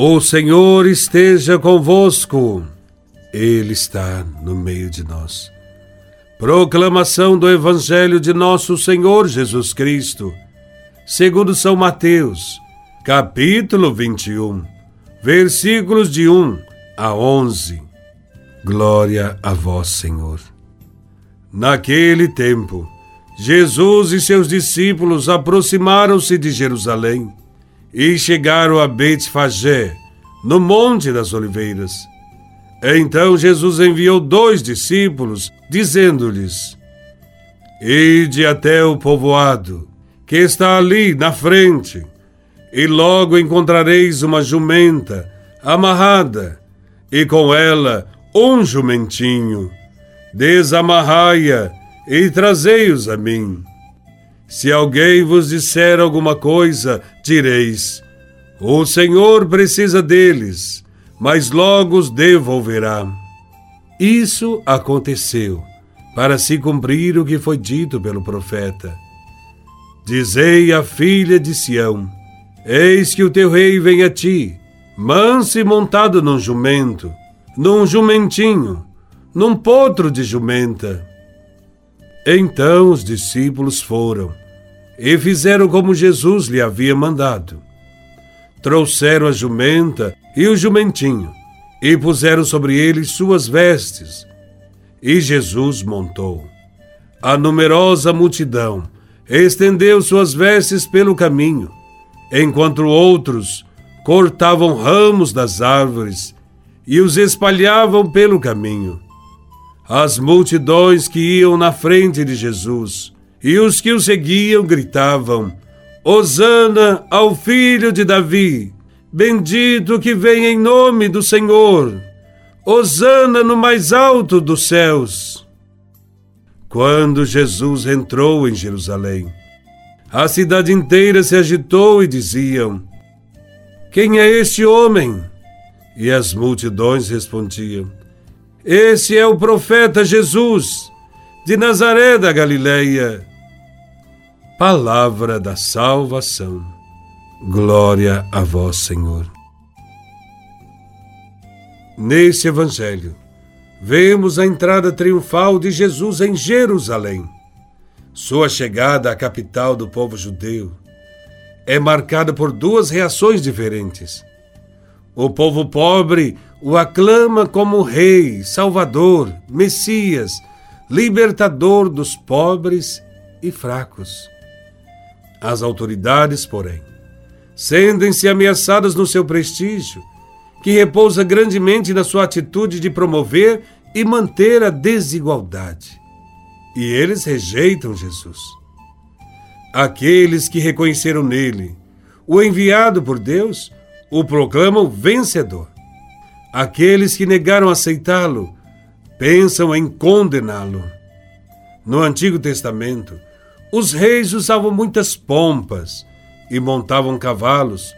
O Senhor esteja convosco, Ele está no meio de nós. Proclamação do Evangelho de Nosso Senhor Jesus Cristo, segundo São Mateus, capítulo 21, versículos de 1 a 11. Glória a vós, Senhor. Naquele tempo, Jesus e seus discípulos aproximaram-se de Jerusalém e chegaram a Betfagé, no Monte das Oliveiras. Então Jesus enviou dois discípulos, dizendo-lhes: Ide até o povoado, que está ali na frente, e logo encontrareis uma jumenta amarrada, e com ela um jumentinho. Desamarrai-a e trazei-os a mim. Se alguém vos disser alguma coisa, direis: O Senhor precisa deles, mas logo os devolverá. Isso aconteceu para se cumprir o que foi dito pelo profeta. Dizei à filha de Sião: Eis que o teu rei vem a ti, manso e montado num jumento, num jumentinho, num potro de jumenta. Então os discípulos foram e fizeram como Jesus lhe havia mandado. Trouxeram a jumenta e o jumentinho e puseram sobre eles suas vestes. E Jesus montou. A numerosa multidão estendeu suas vestes pelo caminho, enquanto outros cortavam ramos das árvores e os espalhavam pelo caminho. As multidões que iam na frente de Jesus e os que o seguiam gritavam: Hosana ao filho de Davi! Bendito que vem em nome do Senhor! Hosana no mais alto dos céus! Quando Jesus entrou em Jerusalém, a cidade inteira se agitou e diziam: Quem é este homem? E as multidões respondiam: esse é o profeta Jesus, de Nazaré da Galileia. Palavra da salvação. Glória a vós, Senhor. Nesse evangelho, vemos a entrada triunfal de Jesus em Jerusalém. Sua chegada à capital do povo judeu é marcada por duas reações diferentes. O povo pobre o aclama como Rei, Salvador, Messias, libertador dos pobres e fracos. As autoridades, porém, sentem-se ameaçadas no seu prestígio, que repousa grandemente na sua atitude de promover e manter a desigualdade. E eles rejeitam Jesus. Aqueles que reconheceram nele o enviado por Deus o proclamam vencedor. Aqueles que negaram aceitá-lo pensam em condená-lo. No Antigo Testamento, os reis usavam muitas pompas e montavam cavalos,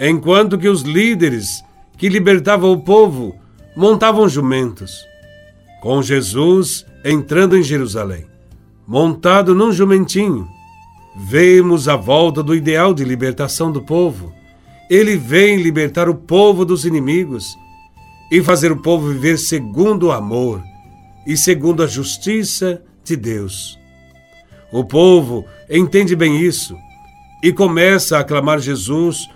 enquanto que os líderes que libertavam o povo montavam jumentos. Com Jesus entrando em Jerusalém, montado num jumentinho, vemos a volta do ideal de libertação do povo. Ele vem libertar o povo dos inimigos e fazer o povo viver segundo o amor e segundo a justiça de Deus. O povo entende bem isso e começa a aclamar Jesus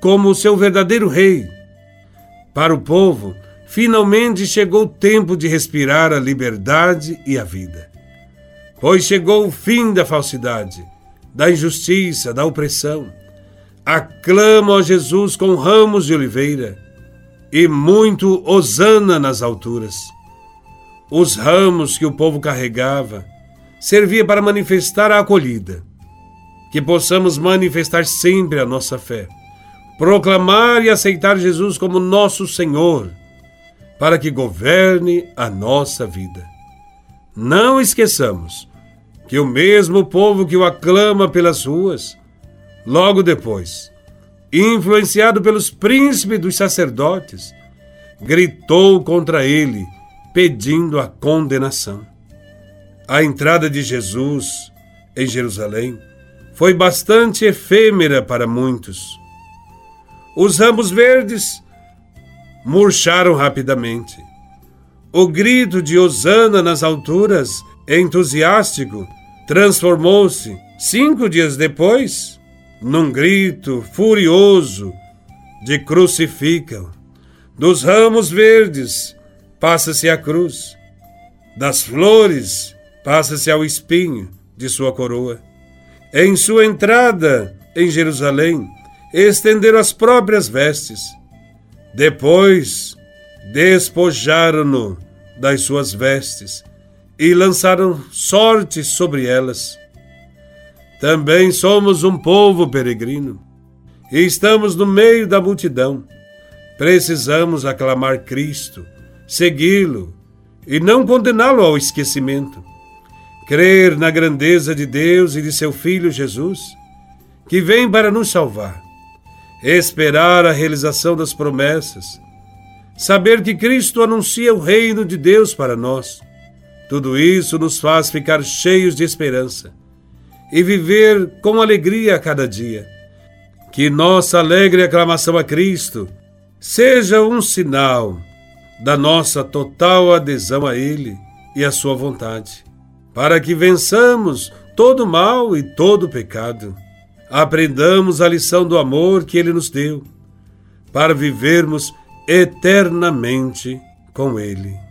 como seu verdadeiro rei. Para o povo, finalmente chegou o tempo de respirar a liberdade e a vida. Pois chegou o fim da falsidade, da injustiça, da opressão. Aclamam a Jesus com ramos de oliveira e muito hosana nas alturas. Os ramos que o povo carregava servia para manifestar a acolhida. Que possamos manifestar sempre a nossa fé, proclamar e aceitar Jesus como nosso Senhor, para que governe a nossa vida. Não esqueçamos que o mesmo povo que o aclama pelas ruas, logo depois, influenciado pelos príncipes dos sacerdotes, gritou contra ele, pedindo a condenação. A entrada de Jesus em Jerusalém foi bastante efêmera para muitos. Os ramos verdes murcharam rapidamente. O grito de Osana nas alturas, entusiástico, transformou-se, cinco dias depois, num grito furioso de crucificam. Dos ramos verdes passa-se a cruz, das flores passa-se ao espinho de sua coroa. Em sua entrada em Jerusalém, estenderam as próprias vestes. Depois, despojaram-no das suas vestes e lançaram sorte sobre elas. Também somos um povo peregrino e estamos no meio da multidão. Precisamos aclamar Cristo, segui-lo e não condená-lo ao esquecimento. Crer na grandeza de Deus e de seu Filho Jesus, que vem para nos salvar. Esperar a realização das promessas saber que Cristo anuncia o reino de Deus para nós. Tudo isso nos faz ficar cheios de esperança e viver com alegria a cada dia. Que nossa alegre aclamação a Cristo seja um sinal da nossa total adesão a Ele e à Sua vontade, para que vençamos todo mal e todo pecado. Aprendamos a lição do amor que Ele nos deu, para vivermos eternamente com Ele.